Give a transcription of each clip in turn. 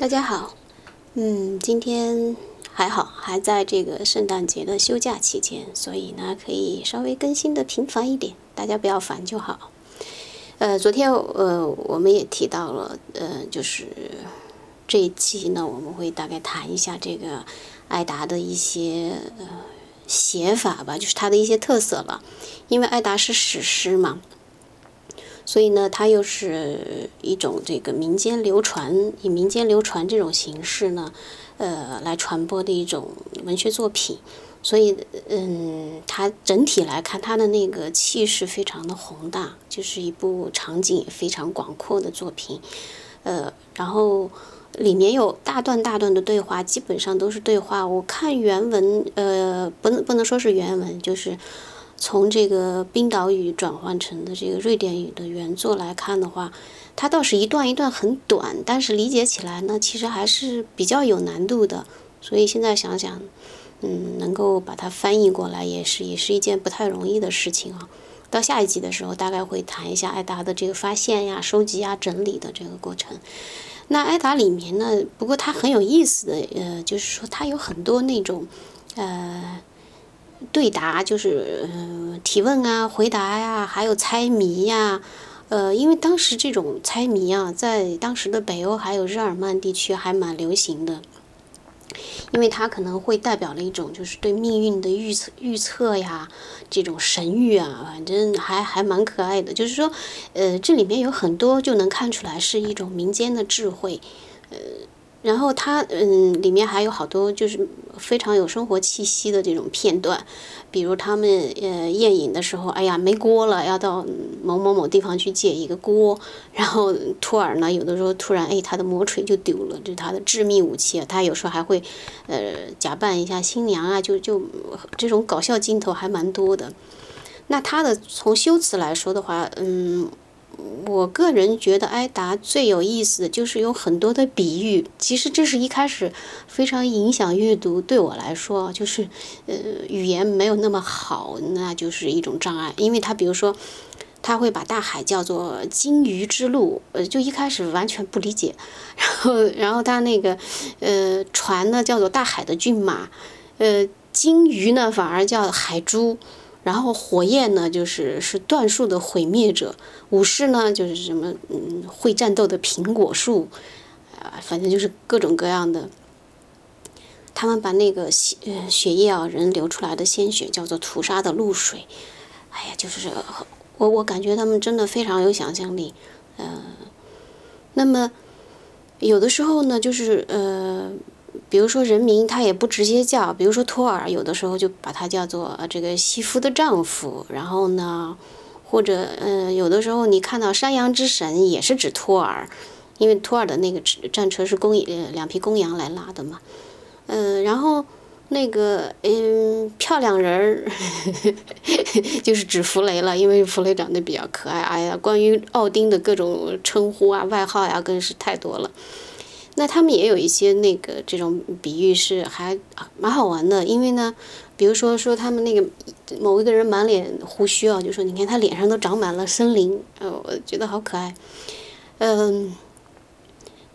大家好，嗯，今天还好，还在这个圣诞节的休假期间，所以呢，可以稍微更新的频繁一点，大家不要烦就好。呃，昨天呃，我们也提到了，呃，就是这一期呢，我们会大概谈一下这个艾达的一些呃写法吧，就是它的一些特色了，因为艾达是史诗嘛。所以呢，它又是一种这个民间流传，以民间流传这种形式呢，呃，来传播的一种文学作品。所以，嗯，它整体来看，它的那个气势非常的宏大，就是一部场景也非常广阔的作品。呃，然后里面有大段大段的对话，基本上都是对话。我看原文，呃，不能不能说是原文，就是。从这个冰岛语转换成的这个瑞典语的原作来看的话，它倒是一段一段很短，但是理解起来呢，其实还是比较有难度的。所以现在想想，嗯，能够把它翻译过来，也是也是一件不太容易的事情啊。到下一集的时候，大概会谈一下艾达的这个发现呀、收集呀、整理的这个过程。那艾达里面呢，不过它很有意思的，呃，就是说它有很多那种，呃。对答就是呃提问啊、回答呀，还有猜谜呀，呃，因为当时这种猜谜啊，在当时的北欧还有日耳曼地区还蛮流行的，因为它可能会代表了一种就是对命运的预测预测呀，这种神谕啊，反正还还蛮可爱的。就是说，呃，这里面有很多就能看出来是一种民间的智慧，呃。然后它嗯，里面还有好多就是非常有生活气息的这种片段，比如他们呃宴饮的时候，哎呀没锅了，要到某某某地方去借一个锅。然后托尔呢，有的时候突然哎他的魔锤就丢了，就他的致命武器。他有时候还会呃假扮一下新娘啊，就就这种搞笑镜头还蛮多的。那他的从修辞来说的话，嗯。我个人觉得艾达最有意思的就是有很多的比喻，其实这是一开始非常影响阅读。对我来说，就是呃语言没有那么好，那就是一种障碍。因为他比如说，他会把大海叫做鲸鱼之路，呃，就一开始完全不理解。然后，然后他那个呃船呢叫做大海的骏马，呃鲸鱼呢反而叫海猪。然后火焰呢，就是是断树的毁灭者；武士呢，就是什么嗯会战斗的苹果树，啊，反正就是各种各样的。他们把那个血呃血液啊，人流出来的鲜血叫做屠杀的露水。哎呀，就是我我感觉他们真的非常有想象力，呃，那么有的时候呢，就是呃。比如说人名他也不直接叫，比如说托尔，有的时候就把他叫做这个西夫的丈夫。然后呢，或者嗯，有的时候你看到山羊之神也是指托尔，因为托尔的那个战车是公呃两匹公羊来拉的嘛。嗯，然后那个嗯漂亮人儿 就是指弗雷了，因为弗雷长得比较可爱。哎呀，关于奥丁的各种称呼啊、外号呀，更是太多了。那他们也有一些那个这种比喻是还蛮好玩的，因为呢，比如说说他们那个某一个人满脸胡须啊，就说你看他脸上都长满了森林，呃，我觉得好可爱，嗯，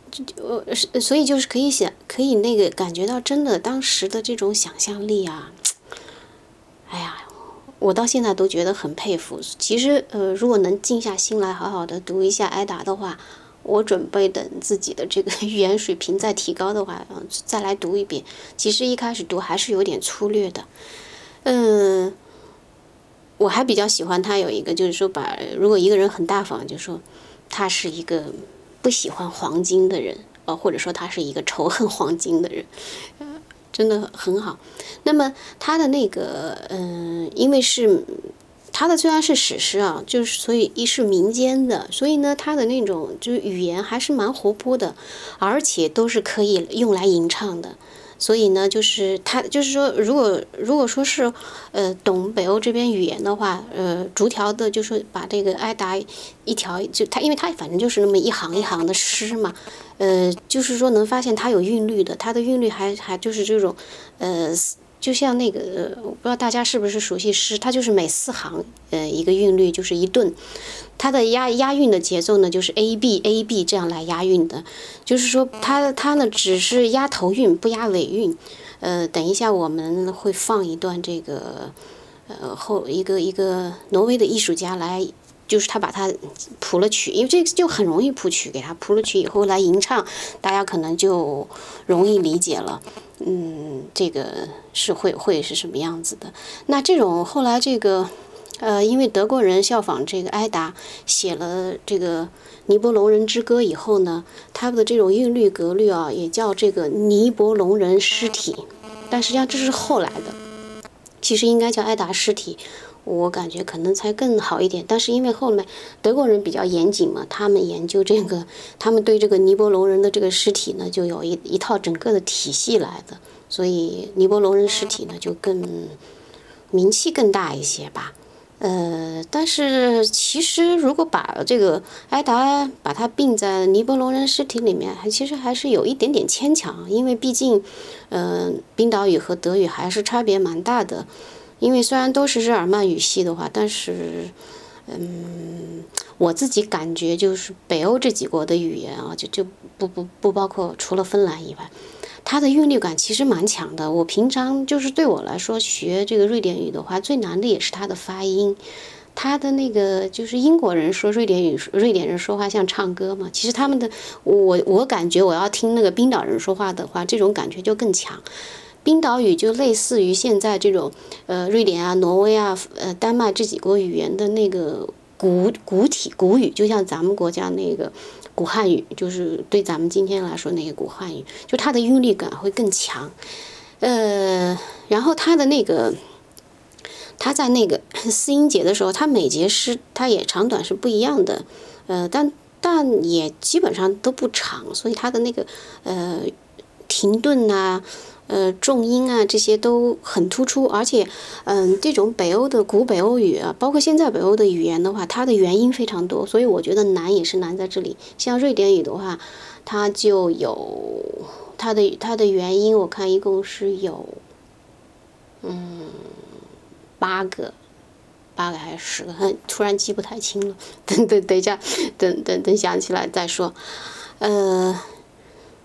就我所以就是可以想可以那个感觉到真的当时的这种想象力啊，哎呀，我到现在都觉得很佩服。其实呃，如果能静下心来好好的读一下艾达的话。我准备等自己的这个 语言水平再提高的话，嗯，再来读一遍。其实一开始读还是有点粗略的，嗯，我还比较喜欢他有一个，就是说把如果一个人很大方，就说他是一个不喜欢黄金的人，呃，或者说他是一个仇恨黄金的人，真的很好。那么他的那个，嗯，因为是。他的虽然是史诗啊，就是所以一是民间的，所以呢，他的那种就是语言还是蛮活泼的，而且都是可以用来吟唱的。所以呢，就是他就是说，如果如果说是呃懂北欧这边语言的话，呃，逐条的，就是把这个艾达一条就他，因为他反正就是那么一行一行的诗嘛，呃，就是说能发现它有韵律的，它的韵律还还就是这种呃。就像那个，我不知道大家是不是熟悉诗，它就是每四行，呃，一个韵律就是一顿，它的押押韵的节奏呢，就是 A B A B 这样来押韵的，就是说它它呢只是押头韵，不押尾韵。呃，等一下我们会放一段这个，呃后一个一个挪威的艺术家来。就是他把它谱了曲，因为这个就很容易谱曲，给他谱了曲以后来吟唱，大家可能就容易理解了。嗯，这个是会会是什么样子的？那这种后来这个，呃，因为德国人效仿这个埃达写了这个《尼伯龙人之歌》以后呢，他们的这种韵律格律啊，也叫这个尼伯龙人诗体，但实际上这是后来的，其实应该叫埃达诗体。我感觉可能才更好一点，但是因为后面德国人比较严谨嘛，他们研究这个，他们对这个尼泊龙人的这个尸体呢，就有一一套整个的体系来的，所以尼泊龙人尸体呢就更名气更大一些吧。呃，但是其实如果把这个埃达把它并在尼泊龙人尸体里面，还其实还是有一点点牵强，因为毕竟，嗯，冰岛语和德语还是差别蛮大的。因为虽然都是日耳曼语系的话，但是，嗯，我自己感觉就是北欧这几国的语言啊，就就不不不包括除了芬兰以外，它的韵律感其实蛮强的。我平常就是对我来说学这个瑞典语的话，最难的也是它的发音。它的那个就是英国人说瑞典语，瑞典人说话像唱歌嘛。其实他们的我我感觉我要听那个冰岛人说话的话，这种感觉就更强。冰岛语就类似于现在这种，呃，瑞典啊、挪威啊、呃、丹麦这几国语言的那个古古体古语，就像咱们国家那个古汉语，就是对咱们今天来说那个古汉语，就它的韵律感会更强。呃，然后它的那个，它在那个 四音节的时候，它每节诗它也长短是不一样的，呃，但但也基本上都不长，所以它的那个呃停顿呐。呃，重音啊，这些都很突出，而且，嗯，这种北欧的古北欧语啊，包括现在北欧的语言的话，它的元音非常多，所以我觉得难也是难在这里。像瑞典语的话，它就有它的它的元音，我看一共是有，嗯，八个，八个还是十个？突然记不太清了，等等等一下，等等等想起来再说。呃，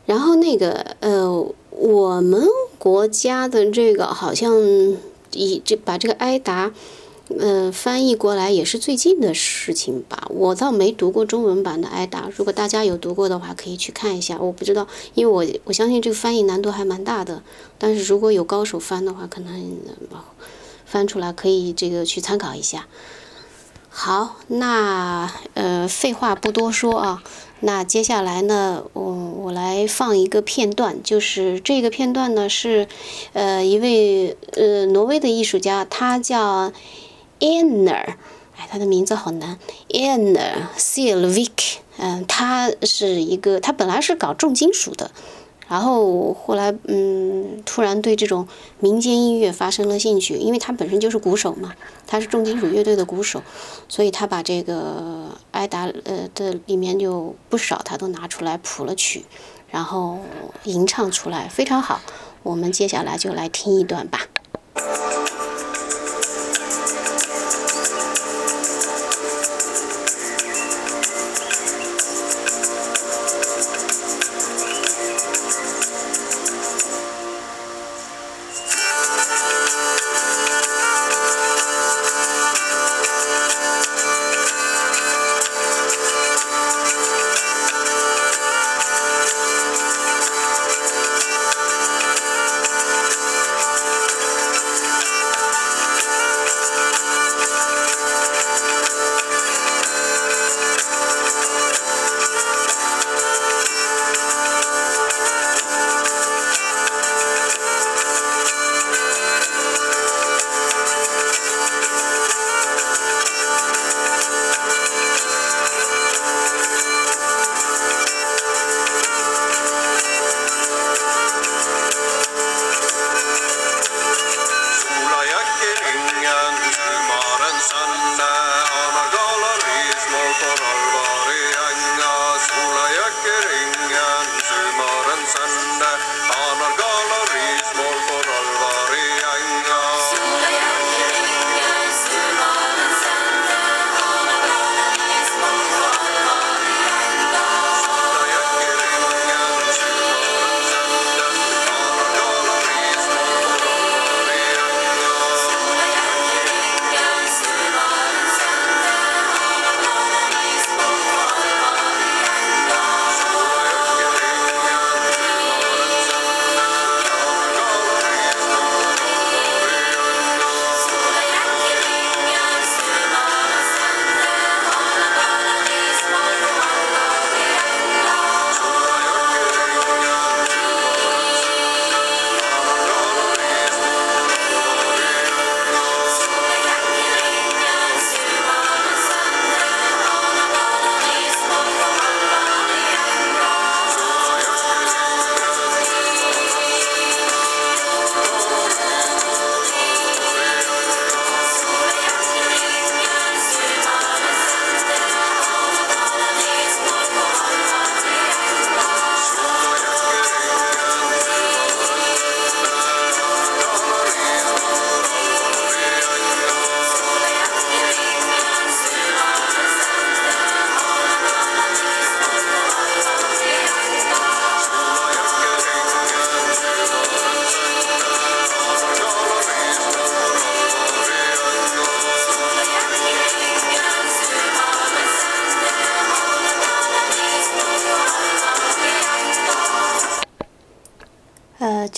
然后那个呃。我们国家的这个好像以这把这个埃达，呃，翻译过来也是最近的事情吧。我倒没读过中文版的埃达，如果大家有读过的话，可以去看一下。我不知道，因为我我相信这个翻译难度还蛮大的。但是如果有高手翻的话，可能翻出来可以这个去参考一下。好，那呃，废话不多说啊。那接下来呢，我我来放一个片段，就是这个片段呢是，呃，一位呃挪威的艺术家，他叫 Anner，哎，他的名字好难，Anner Silvik，嗯，他是一个，他本来是搞重金属的。然后后来，嗯，突然对这种民间音乐发生了兴趣，因为他本身就是鼓手嘛，他是重金属乐队的鼓手，所以他把这个艾达呃的里面就不少，他都拿出来谱了曲，然后吟唱出来，非常好。我们接下来就来听一段吧。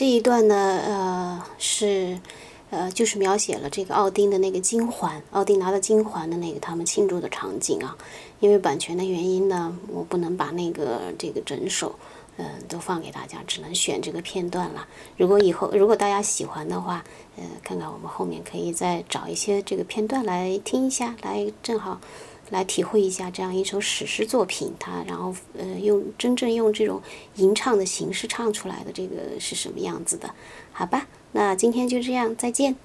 这一段呢，呃，是，呃，就是描写了这个奥丁的那个金环，奥丁拿到金环的那个他们庆祝的场景啊。因为版权的原因呢，我不能把那个这个整首，嗯，都放给大家，只能选这个片段了。如果以后如果大家喜欢的话，呃，看看我们后面可以再找一些这个片段来听一下，来正好。来体会一下这样一首史诗作品，它然后呃用真正用这种吟唱的形式唱出来的这个是什么样子的？好吧，那今天就这样，再见。